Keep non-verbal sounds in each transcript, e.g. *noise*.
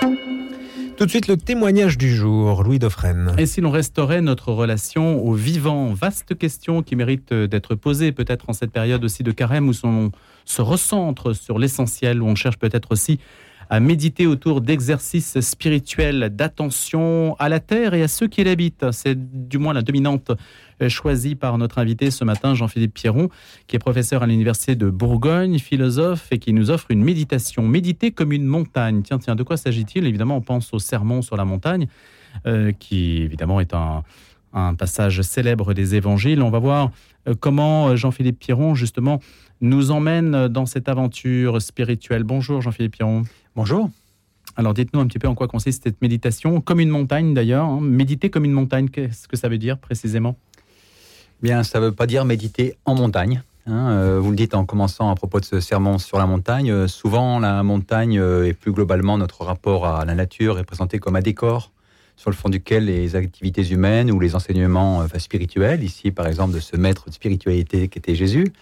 Tout de suite, le témoignage du jour, Louis Dauphren. Et si l'on restaurait notre relation au vivant? Vaste question qui mérite d'être posée, peut-être en cette période aussi de carême où on se recentre sur l'essentiel, où on cherche peut-être aussi à méditer autour d'exercices spirituels d'attention à la terre et à ceux qui l'habitent. C'est du moins la dominante euh, choisie par notre invité ce matin, Jean-Philippe Pierron, qui est professeur à l'Université de Bourgogne, philosophe, et qui nous offre une méditation. Méditer comme une montagne. Tiens, tiens, de quoi s'agit-il? Évidemment, on pense au sermon sur la montagne, euh, qui évidemment est un, passage célèbre des évangiles. On va voir euh, comment Jean-Philippe Pierron, justement, nous emmène dans cette aventure spirituelle. Bonjour Jean-Philippe Pierron. Bonjour. Alors dites-nous un petit peu en quoi consiste cette méditation, comme une montagne d'ailleurs. Hein. Méditer comme une montagne, qu'est-ce que ça veut dire précisément? Bien, ça ne veut pas dire méditer en montagne. Hein. Euh, vous le dites en commençant à propos de ce sermon sur la montagne. Euh, souvent, la montagne euh, et plus globalement notre rapport à la nature est présenté comme un décor sur le fond duquel les activités humaines ou les enseignements spirituels, ici par exemple de ce maître de spiritualité qui était Jésus,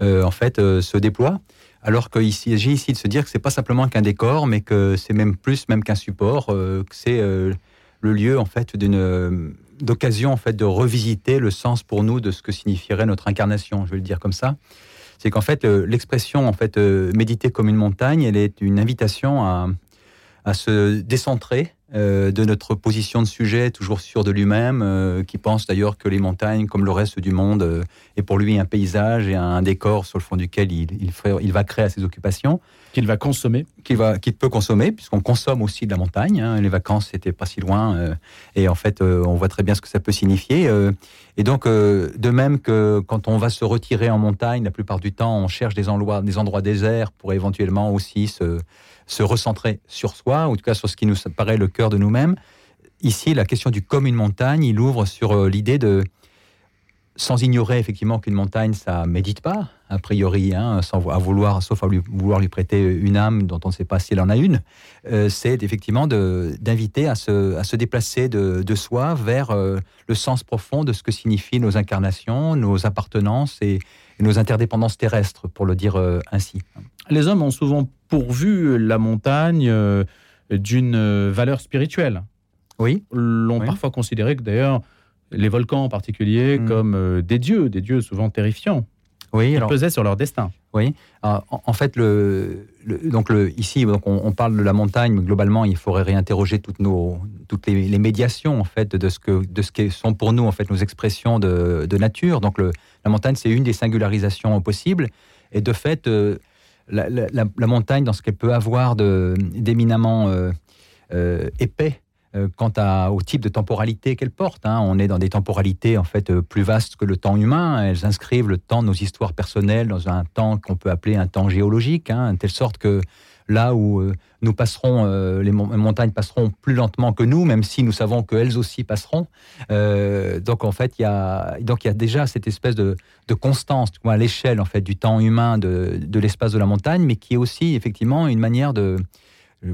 en fait se déploient alors qu'il s'agit ici de se dire que c'est pas simplement qu'un décor, mais que c'est même plus même qu'un support, euh, que c'est euh, le lieu en fait d'une euh, d'occasion en fait de revisiter le sens pour nous de ce que signifierait notre incarnation. Je vais le dire comme ça. C'est qu'en fait l'expression en fait méditer comme une montagne, elle est une invitation à, à se décentrer euh, de notre position de sujet, toujours sûr de lui-même, euh, qui pense d'ailleurs que les montagnes, comme le reste du monde, euh, est pour lui un paysage et un décor sur le fond duquel il, il, va créer à ses occupations. Qu'il va consommer. Qu'il peut consommer, puisqu'on consomme aussi de la montagne. Hein. Les vacances, c'était pas si loin. et en fait, on voit très bien ce que ça peut signifier. et donc, de même que quand on va se retirer en montagne, la plupart du temps, on cherche des endroits, des endroits déserts pour éventuellement aussi se se recentrer sur soi, ou en tout cas sur ce qui nous paraît le cœur de nous-mêmes. Ici, la question du comme une montagne, il ouvre sur euh, l'idée de, sans ignorer effectivement qu'une montagne, ça médite pas, a priori, hein, sans à vouloir, sauf à lui, vouloir lui prêter une âme dont on ne sait pas si elle en a une, euh, c'est effectivement d'inviter à se, à se déplacer de, de soi vers euh, le sens profond de ce que signifient nos incarnations, nos appartenances et, nos interdépendances terrestres, pour le dire ainsi. Les hommes ont souvent pourvu la montagne euh, d'une euh, valeur spirituelle. Oui. L'ont parfois considéré que d'ailleurs les volcans en particulier mm. comme euh, des dieux, des dieux souvent terrifiants. Oui, alors, pesaient sur leur destin. Oui. en, fait, le, donc le, ici, donc on, parle de la montagne, mais globalement, il faudrait réinterroger toutes nos, toutes les, médiations en fait de ce que, de ce qui sont pour nous en fait nos expressions de, de nature. Donc le, la montagne, c'est une des singularisations possibles. Et de fait, la, montagne, dans ce qu'elle peut avoir d'éminemment euh, euh, épais euh, quant à, au type de temporalité qu'elle porte. Hein. On est dans des temporalités en fait plus vastes que le temps humain. Elles inscrivent le temps de nos histoires personnelles dans un temps qu'on peut appeler un temps géologique, hein, de telle sorte que là où euh, nous passerons, euh, les montagnes passeront plus lentement que nous, même si nous savons qu'elles aussi passeront. Euh, donc en fait, il y a y a déjà cette espèce de, constance à l'échelle en fait du temps humain de, l'espace de la montagne, mais qui est aussi effectivement une manière de,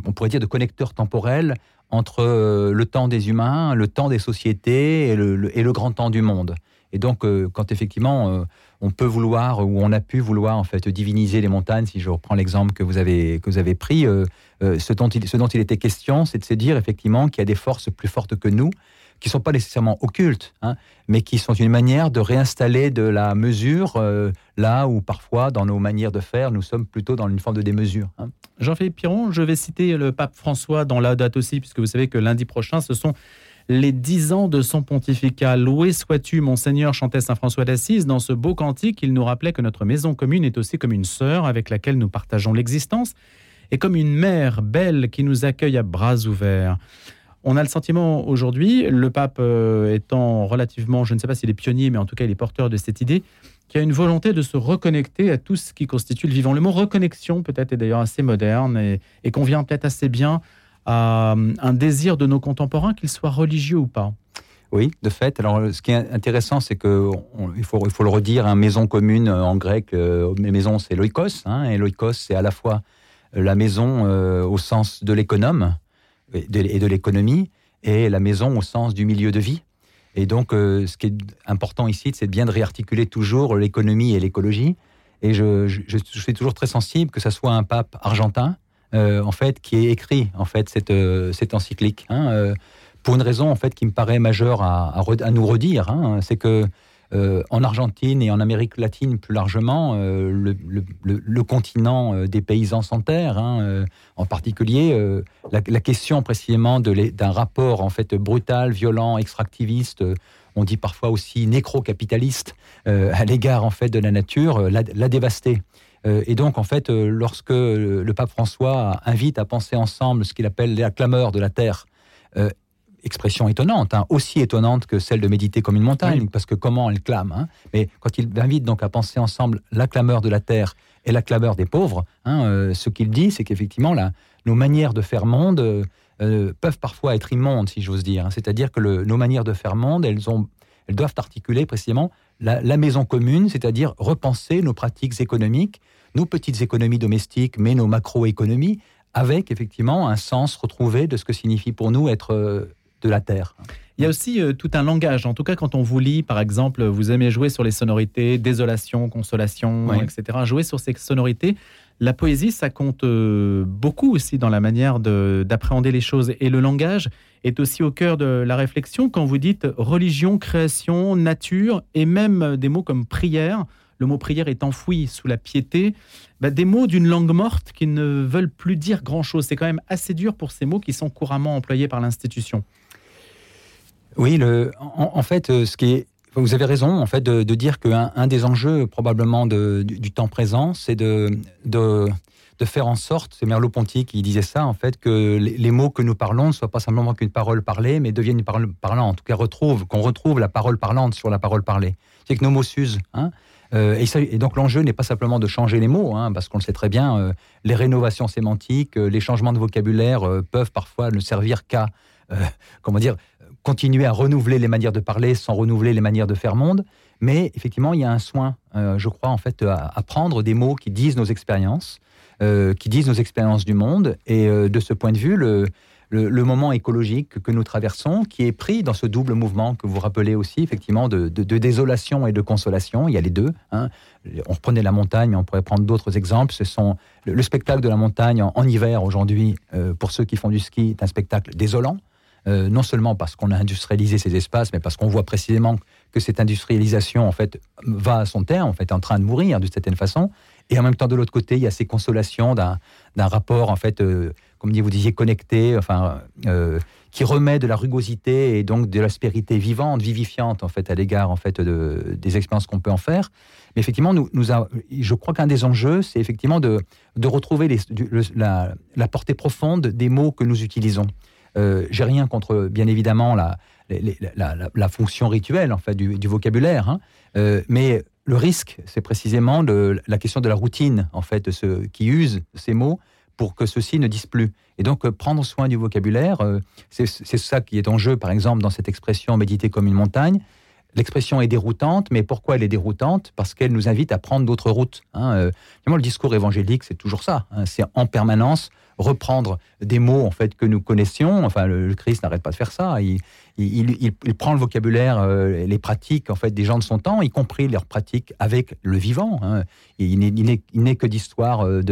on pourrait dire, de connecteur temporel entre le temps des humains, le temps des sociétés et le, grand temps du monde. Et donc, quand effectivement on peut vouloir ou on a pu vouloir en fait diviniser les montagnes. Si je reprends l'exemple que vous avez que vous avez pris, euh, euh, ce, dont il, ce dont il était question, c'est de se dire effectivement qu'il y a des forces plus fortes que nous qui sont pas nécessairement occultes, hein, mais qui sont une manière de réinstaller de la mesure euh, là où parfois dans nos manières de faire, nous sommes plutôt dans une forme de démesure. Hein. Jean-Philippe Piron, je vais citer le pape François dans la date aussi, puisque vous savez que lundi prochain, ce sont les dix ans de son pontificat. Loué sois-tu, Monseigneur, chantait Saint François d'Assise. Dans ce beau cantique, il nous rappelait que notre maison commune est aussi comme une sœur avec laquelle nous partageons l'existence et comme une mère belle qui nous accueille à bras ouverts. On a le sentiment aujourd'hui, le pape euh, étant relativement, je ne sais pas s'il est pionnier, mais en tout cas il est porteur de cette idée, qu'il y a une volonté de se reconnecter à tout ce qui constitue le vivant. Le mot reconnexion peut-être est d'ailleurs assez moderne et, convient peut-être assez bien à un désir de nos contemporains, qu'ils soient religieux ou pas. Oui, de fait. Alors, ce qui est intéressant, c'est que il faut, le redire, hein, maison commune euh, en grec, euh, maison c'est loikos, hein, et loikos c'est à la fois euh, la maison au sens de l'économe et de, l'économie, et la maison au sens du milieu de vie. Et donc, ce qui est important ici, c'est bien de réarticuler toujours l'économie et l'écologie. Et je, suis toujours très sensible que ce soit un pape argentin, en fait, qui est écrit, en fait, cette, cette encyclique. Hein, pour une raison, en fait, qui me paraît majeure à, à, nous redire. Hein, c'est que en Argentine et en Amérique latine plus largement, le, le, continent des paysans sans terre, hein, en particulier la, la, question précisément d'un rapport en fait brutal, violent, extractiviste on dit parfois aussi nécro-capitaliste euh, à l'égard en fait de la nature, euh, l'a, dévastée. Euh, et donc, en fait, lorsque le pape François invite à penser ensemble ce qu'il appelle la clameur de la terre, expression étonnante, hein, aussi étonnante que celle de méditer comme une montagne, parce que comment elle clame. Hein. mais quand il invite donc à penser ensemble la clameur de la terre et la clameur des pauvres, hein, ce qu'il dit, c'est qu'effectivement, nos manières de faire monde euh, peuvent parfois être immondes, si j'ose dire. C'est-à-dire que nos manières de faire monde, elles, ont, elles doivent articuler précisément la, maison commune, c'est-à-dire repenser nos pratiques économiques, nos petites économies domestiques, mais nos macroéconomies, avec effectivement un sens retrouvé de ce que signifie pour nous être euh, de la terre. Il y a aussi euh, tout un langage. En tout cas, quand on vous lit, par exemple, vous aimez jouer sur les sonorités, désolation, consolation, etc. Jouer sur ces sonorités. La poésie, ça compte euh, beaucoup aussi dans la manière d'appréhender les choses. Et le langage est aussi au cœur de la réflexion quand vous dites religion, création, nature, et même des mots comme prière. Le mot prière est enfoui sous la piété. Bah, des mots d'une langue morte qui ne veulent plus dire grand-chose. C'est quand même assez dur pour ces mots qui sont couramment employés par l'institution. Oui, en, fait, euh, vous avez raison, en fait, de, dire qu'un un des enjeux probablement du, temps présent, c'est de, faire en sorte, c'est Merleau-Ponty qui disait ça, en fait, que les, mots que nous parlons ne soient pas simplement qu'une parole parlée, mais deviennent une parole parlante. En tout cas, retrouve, qu'on retrouve la parole parlante sur la parole parlée. C'est que nos mots s'usent. Hein euh, et, donc l'enjeu n'est pas simplement de changer les mots, hein, parce qu'on le sait très bien, euh, les rénovations sémantiques, les changements de vocabulaire peuvent parfois ne servir qu'à, comment dire, continuer à renouveler les manières de parler sans renouveler les manières de faire monde. Mais effectivement, il y a un soin, euh, je crois, en fait, à, prendre des mots qui disent nos expériences, euh, qui disent nos expériences du monde. Et euh, de ce point de vue, le, moment écologique que nous traversons, qui est pris dans ce double mouvement que vous rappelez aussi, effectivement, de, désolation et de consolation. Il y a les deux. Hein. On reprenait la montagne, mais on pourrait prendre d'autres exemples. Ce sont le, spectacle de la montagne en hiver aujourd'hui, pour ceux qui font du ski, est un spectacle désolant. Euh, non seulement parce qu'on a industrialisé ces espaces, mais parce qu'on voit précisément que cette industrialisation en fait va à son terme, en fait, en train de mourir d'une certaine façon. Et en même temps, de l'autre côté, il y a ces consolations d'un rapport, en fait, euh, comme vous disiez, connecté, enfin, euh, qui remet de la rugosité et donc de l'aspérité vivante, vivifiante, en fait, à l'égard, en fait, de, des expériences qu'on peut en faire. Mais effectivement, nous, je crois qu'un des enjeux, c'est effectivement de, retrouver la, la, portée profonde des mots que nous utilisons. Euh, j'ai rien contre, bien évidemment, la, la, fonction rituelle en fait, du, vocabulaire, hein. euh, mais le risque, c'est précisément de, la question de la routine, en fait, de qui usent ces mots pour que ceux-ci ne disent plus. Et donc, euh, prendre soin du vocabulaire, c'est ça qui est en jeu, par exemple, dans cette expression méditer comme une montagne. L'expression est déroutante, mais pourquoi elle est déroutante? Parce qu'elle nous invite à prendre d'autres routes. Hein. le discours évangélique, c'est toujours ça. Hein. c'est en permanence reprendre des mots en fait que nous connaissions. Enfin, le, Christ n'arrête pas de faire ça. Il, prend le vocabulaire, euh, les pratiques en fait des gens de son temps, y compris leurs pratiques avec le vivant. Hein. Il n'est que d'histoires euh,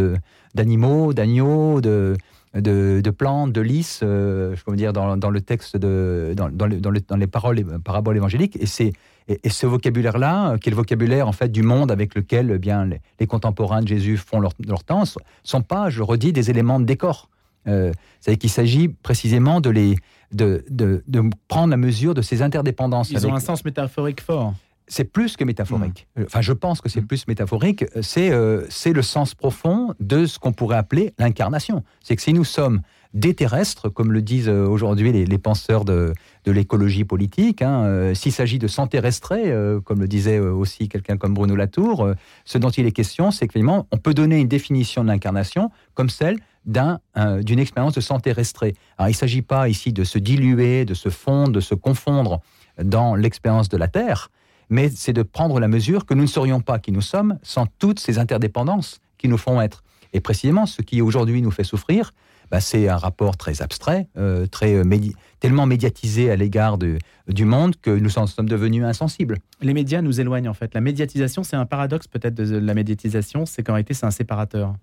d'animaux, d'agneaux, de, de, plantes, de lys, euh, je peux dire dans, dans, le texte de dans, dans, dans les paroles, les paraboles évangéliques. Et c'est et, ce vocabulaire-là, qui est le vocabulaire en fait du monde avec lequel eh bien les, contemporains de Jésus font leur, leur temps, sont pas, je redis, des éléments de décor. Euh, C'est-à-dire qu'il s'agit précisément de les de, de, de, prendre la mesure de ces interdépendances. Ils ont un sens métaphorique fort. C'est plus que métaphorique. Hmm. Enfin, je pense que c'est hmm. plus métaphorique. C'est euh, c'est le sens profond de ce qu'on pourrait appeler l'incarnation. C'est que si nous sommes des terrestres, comme le disent euh, aujourd'hui les, penseurs de, l'écologie politique. Hein, euh, s'il s'agit de santé euh, comme le disait aussi quelqu'un comme Bruno Latour, ce dont il est question, c'est qu'effectivement, on peut donner une définition de l'incarnation comme celle d'une expérience de santé restrée. Alors, il ne s'agit pas ici de se diluer, de se fondre, de se confondre dans l'expérience de la Terre, mais c'est de prendre la mesure que nous ne serions pas qui nous sommes sans toutes ces interdépendances qui nous font être. Et précisément, ce qui aujourd'hui nous fait souffrir, bah, c'est un rapport très abstrait, euh, très euh, tellement médiatisé à l'égard du monde que nous en sommes devenus insensibles. Les médias nous éloignent en fait. La médiatisation, c'est un paradoxe peut-être de la médiatisation, c'est qu'en réalité c'est un séparateur.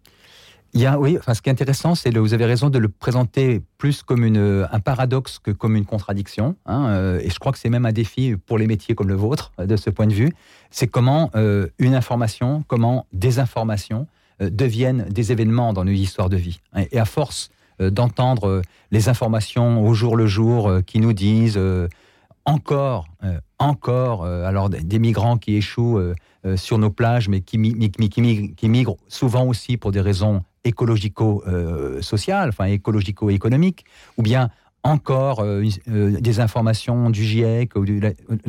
Il y a, oui, enfin, ce qui est intéressant, c'est que vous avez raison de le présenter plus comme une, un paradoxe que comme une contradiction. Hein, euh, et je crois que c'est même un défi pour les métiers comme le vôtre, de ce point de vue. C'est comment euh, une information, comment des informations euh, deviennent des événements dans nos histoires de vie. Et à force d'entendre les informations au jour le jour qui nous disent encore, encore, alors des migrants qui échouent sur nos plages, mais qui migrent souvent aussi pour des raisons écologico-social, enfin écologico-économique, ou bien encore euh, euh, des informations du GIEC.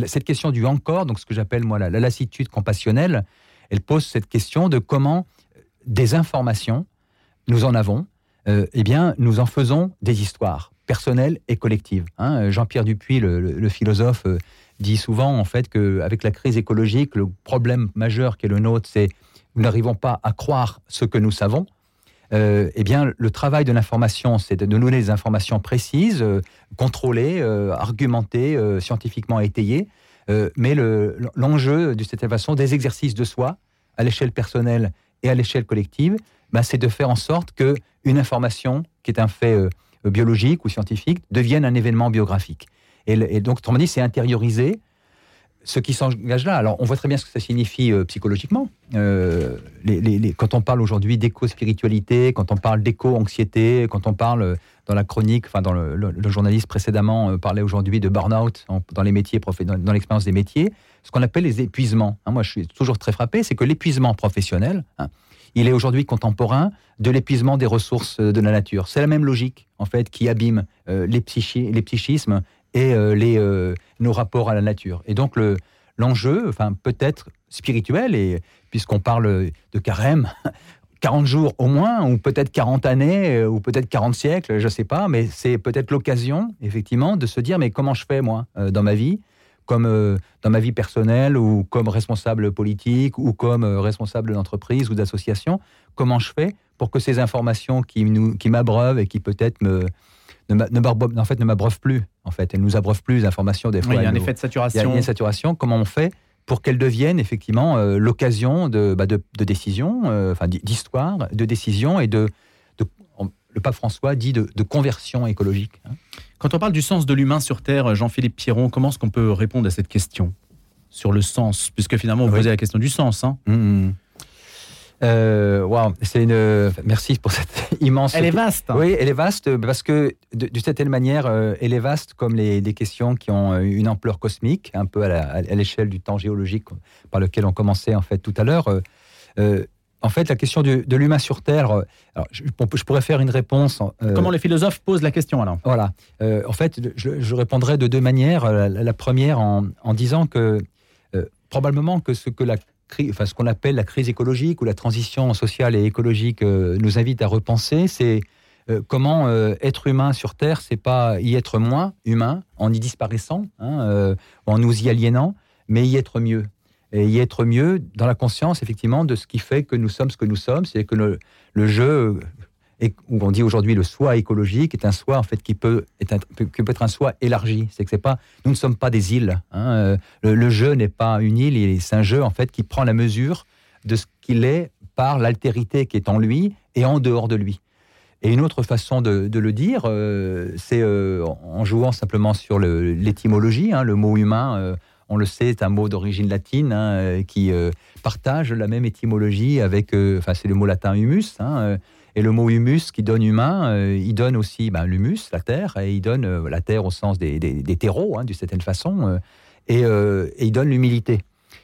Cette question du encore, donc ce que j'appelle moi la, lassitude compassionnelle, elle pose cette question de comment des informations, nous en avons, euh, eh bien, nous en faisons des histoires personnelles et collectives. Hein. Jean-Pierre Dupuis, le, philosophe, dit souvent en fait qu'avec la crise écologique, le problème majeur qui est le nôtre, c'est nous n'arrivons pas à croire ce que nous savons, euh, eh bien, le travail de l'information, c'est de donner des informations précises, euh, contrôlées, euh, argumentées, scientifiquement étayées. mais l'enjeu, de cette façon, des exercices de soi, à l'échelle personnelle et à l'échelle collective, bah, c'est de faire en sorte que une information, qui est un fait biologique ou scientifique, devienne un événement biographique. Et, et donc, autrement dit, c'est intérioriser ce qui s'engage là, alors on voit très bien ce que ça signifie euh, psychologiquement. Euh, quand on parle aujourd'hui d'éco-spiritualité, quand on parle d'éco-anxiété, quand on parle euh, dans la chronique, enfin dans le, journaliste précédemment parlait aujourd'hui de burn-out dans les métiers, dans, l'expérience des métiers, ce qu'on appelle les épuisements. Hein, moi, je suis toujours très frappé, c'est que l'épuisement professionnel, hein, il est aujourd'hui contemporain de l'épuisement des ressources de la nature. C'est la même logique, en fait, qui abîme les, les psychismes et euh, euh, nos rapports à la nature. Et donc le, l'enjeu, enfin peut-être spirituel, et puisqu'on parle de carême, *laughs* 40 jours au moins, ou peut-être 40 années, euh, ou peut-être 40 siècles, je ne sais pas, mais c'est peut-être l'occasion, effectivement, de se dire, mais comment je fais, moi, dans ma vie, comme dans ma vie personnelle, ou comme responsable politique, ou comme responsable d'entreprise ou d'association, comment je fais pour que ces informations qui, nous, qui m'abreuvent et qui peut-être me, ne, en fait, ne m'abreuvent plus. En fait, elles nous abreuvent plus d'informations des fois. il y a un effet de saturation. Il y a une saturation. Comment on fait pour qu'elles deviennent effectivement euh, l'occasion de, bah, de, de décision, euh, enfin d'histoire, de décision et de, le pape François dit de, conversion écologique. Hein. Quand on parle du sens de l'humain sur Terre, Jean-Philippe Piron, comment est-ce qu'on peut répondre à cette question? Sur le sens Puisque finalement, vous posez la question du sens. Hein. Mmh, Euh, c'est une. Merci pour cette *laughs* immense. Elle est vaste. Hein. Oui, elle est vaste parce que d'une certaine manière, euh, elle est vaste comme les des questions qui ont euh, une ampleur cosmique, un peu à l'échelle du temps géologique par lequel on commençait en fait tout à l'heure. en fait, la question de l'humain sur Terre, je, pourrais faire une réponse. Comment les philosophes posent la question alors? Voilà. en fait, je, répondrai de deux manières. La, première en, en, disant que probablement que ce que la enfin, ce qu'on appelle la crise écologique ou la transition sociale et écologique euh, nous invite à repenser, c'est euh, comment euh, être humain sur Terre, c'est pas y être moins humain en y disparaissant, hein, en nous y aliénant, mais y être mieux. Et y être mieux dans la conscience, effectivement, de ce qui fait que nous sommes ce que nous sommes, c'est que le, le jeu où on dit aujourd'hui le soi écologique est un soi en fait qui peut, être un, soi élargi. C'est que c'est pas, nous ne sommes pas des îles. Hein. Euh, le, jeu n'est pas une île, c'est un jeu en fait qui prend la mesure de ce qu'il est par l'altérité qui est en lui et en dehors de lui. Et une autre façon de, le dire, euh, c'est euh, en jouant simplement sur l'étymologie. Hein, le mot humain, on le sait, est un mot d'origine latine hein, qui partage la même étymologie avec, enfin c'est le mot latin humus. Et le mot humus qui donne humain, euh, il donne aussi ben, l'humus, la terre, et il donne euh, la terre au sens des, des, terreaux, hein, d'une certaine façon, euh, et, et, il donne l'humilité.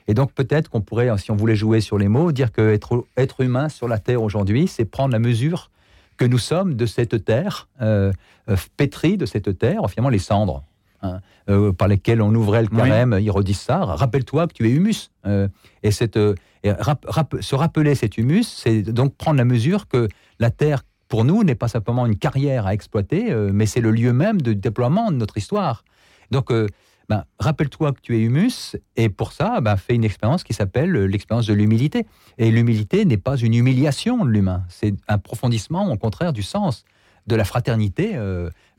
Et donc peut-être qu'on pourrait, si on voulait jouer sur les mots, dire que être, être humain sur la terre aujourd'hui, c'est prendre la mesure que nous sommes de cette terre, pétrie de cette terre, finalement les cendres. Hein, par lesquelles on ouvrait le carême, ils redisent ça. Rappelle-toi que tu es humus. et cette, se rappeler cet humus, c'est donc prendre la mesure que la Terre, pour nous, n'est pas simplement une carrière à exploiter, euh, mais c'est le lieu même de déploiement de notre histoire. Donc, euh, ben, rappelle-toi que tu es humus, et pour ça, ben, fais une expérience qui s'appelle euh, l'expérience de l'humilité. Et l'humilité n'est pas une humiliation de l'humain, c'est un approfondissement, au contraire, du sens de la fraternité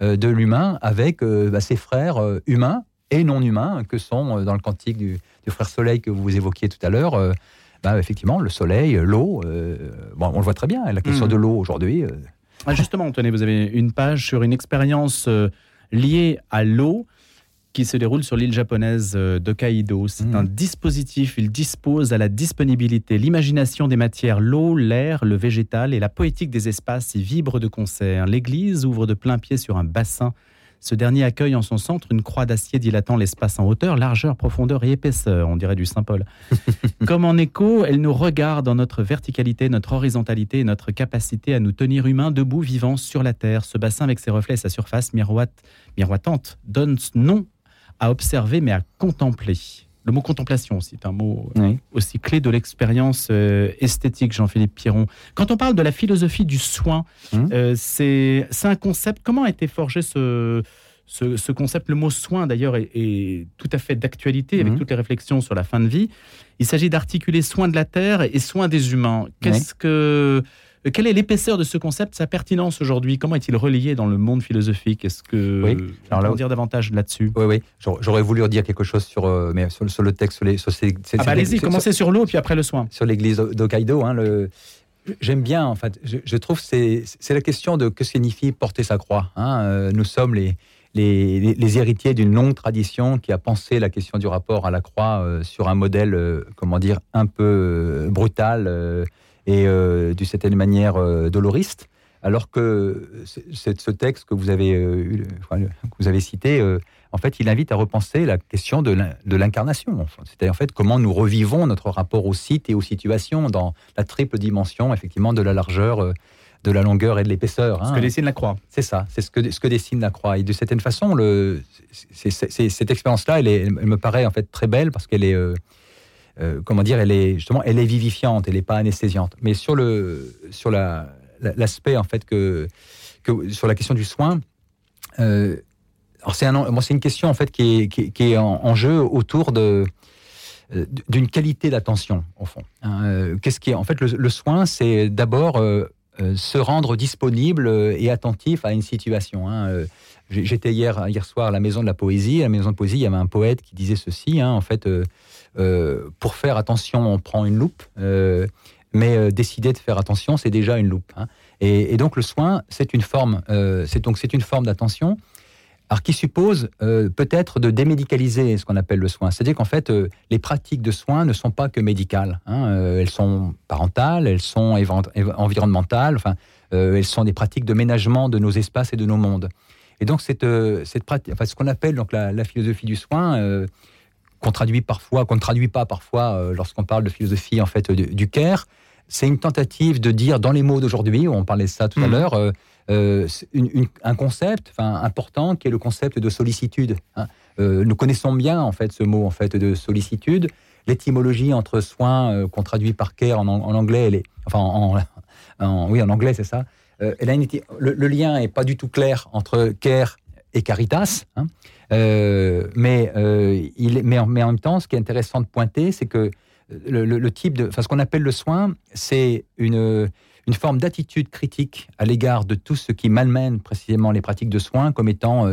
de l'humain avec ben, ses frères humains et non humains, que sont, dans le cantique du, frère Soleil que vous évoquiez tout à l'heure, bah, Effectivement, le soleil, l'eau. bon, on le voit très bien, la question mmh. de l'eau aujourd'hui. Ah, justement, Anthony, vous avez une page sur une expérience liée à l'eau qui se déroule sur l'île japonaise euh, de Kaido. C'est mmh. un dispositif, il dispose à la disponibilité l'imagination des matières, l'eau, l'air, le végétal et la poétique des espaces y vibre de concert. L'église ouvre de plein pied sur un bassin. Ce dernier accueille en son centre une croix d'acier dilatant l'espace en hauteur, largeur, profondeur et épaisseur, on dirait du Saint-Paul. *laughs* Comme en écho, elle nous regarde dans notre verticalité, notre horizontalité et notre capacité à nous tenir humains debout, vivants sur la terre. Ce bassin avec ses reflets et sa surface miroitante donne nom à observer, mais à contempler. Le mot contemplation, c'est un mot euh, aussi clé de l'expérience euh, esthétique, Jean-Philippe Piron. Quand on parle de la philosophie du soin, hum. euh, c'est un concept. Comment a été forgé ce, ce, concept? Le mot soin, d'ailleurs, est, tout à fait d'actualité avec hum. toutes les réflexions sur la fin de vie. Il s'agit d'articuler soin de la terre et soin des humains. Qu'est-ce que quelle est l'épaisseur de ce concept, sa pertinence aujourd'hui? Comment est-il relié dans le monde philosophique? Est-ce que oui. Alors dire davantage là-dessus? Oui, oui. J'aurais voulu dire quelque chose sur, euh, mais sur, le texte, sur, les, sur ces, Ah bah allez-y, commencez sur l'eau, puis après le soin. Sur l'église d'Hokkaido, hein, le... J'aime bien, en fait. Je, trouve c'est c'est la question de que signifie porter sa croix. Hein. Euh, nous sommes les, les, les, héritiers d'une longue tradition qui a pensé la question du rapport à la croix sur un modèle, comment dire, un peu brutal et euh, d'une certaine manière euh, doloriste, alors que ce texte que vous avez, euh, que vous avez cité, en fait, il invite à repenser la question de l'incarnation. C'est-à-dire, en fait, comment nous revivons notre rapport au site et aux situations dans la triple dimension, effectivement, de la largeur, de la longueur et de l'épaisseur. Ce que hein. dessine la croix. C'est ça, c'est ce que, ce que dessine la croix. Et de certaine façon, le, cette expérience-là, elle, elle, me paraît en fait très belle parce qu'elle est, euh, comment dire, elle est justement, elle est vivifiante, elle n'est pas anesthésiante. Mais sur le, sur la, l'aspect en fait que, sur la question du soin, euh, c'est un, une question en fait qui est, qui, est en, jeu autour de euh, d'une qualité d'attention au fond. Hein. Qu'est-ce qui est en fait le, soin, c'est d'abord se rendre disponible et attentif à une situation. Hein. J'étais hier, hier soir à la Maison de la Poésie. À la Maison de Poésie, il y avait un poète qui disait ceci. Hein, en fait, euh, pour faire attention, on prend une loupe, euh, mais euh, décider de faire attention, c'est déjà une loupe. Hein. Et, donc le soin, c'est une forme, c'est donc c'est une forme d'attention. Qui suppose peut-être de démédicaliser ce qu'on appelle le soin. C'est-à-dire qu'en fait, les pratiques de soins ne sont pas que médicales. Hein. elles sont parentales, elles sont environnementales, enfin, elles sont des pratiques de ménagement de nos espaces et de nos mondes. Et donc, cette, cette pratique, enfin, ce qu'on appelle donc la, la, philosophie du soin, qu'on traduit parfois, qu'on ne traduit pas parfois euh, lorsqu'on parle de philosophie en fait du, Caire. C'est une tentative de dire dans les mots d'aujourd'hui, on parlait de ça tout à mmh. l'heure, euh, euh, un concept important qui est le concept de sollicitude. Hein. nous connaissons bien en fait ce mot en fait de sollicitude. L'étymologie entre soin qu'on traduit par care en, anglais, elle est, enfin en, oui en anglais c'est ça. A le, lien est pas du tout clair entre care et caritas. Hein. Euh, mais, euh, mais, en, même temps, ce qui est intéressant de pointer, c'est que le, type de, enfin, ce qu'on appelle le soin, c'est une, une forme d'attitude critique à l'égard de tout ce qui malmène précisément les pratiques de soins comme étant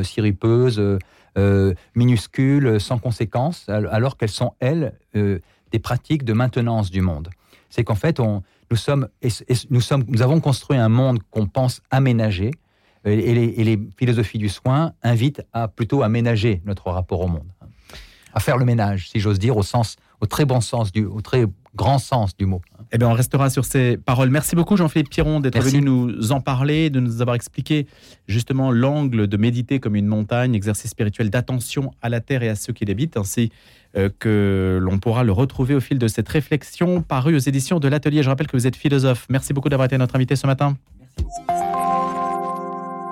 euh, minuscules, sans conséquences, alors qu'elles sont, elles, des pratiques de maintenance du monde. C'est qu'en fait, on, nous, sommes, nous, sommes, nous avons construit un monde qu'on pense aménager, et les, philosophies du soin invitent à plutôt aménager notre rapport au monde, à faire le ménage, si j'ose dire, au sens, au très bon sens du, au très grand sens du mot. Eh bien, on restera sur ces paroles. Merci beaucoup, Jean-Philippe Piron, d'être venu nous en parler, de nous avoir expliqué justement l'angle de méditer comme une montagne, exercice spirituel d'attention à la terre et à ceux qui l'habitent, ainsi euh, que l'on pourra le retrouver au fil de cette réflexion parue aux éditions de l'Atelier. Je rappelle que vous êtes philosophe. Merci beaucoup d'avoir été notre invité ce matin. Merci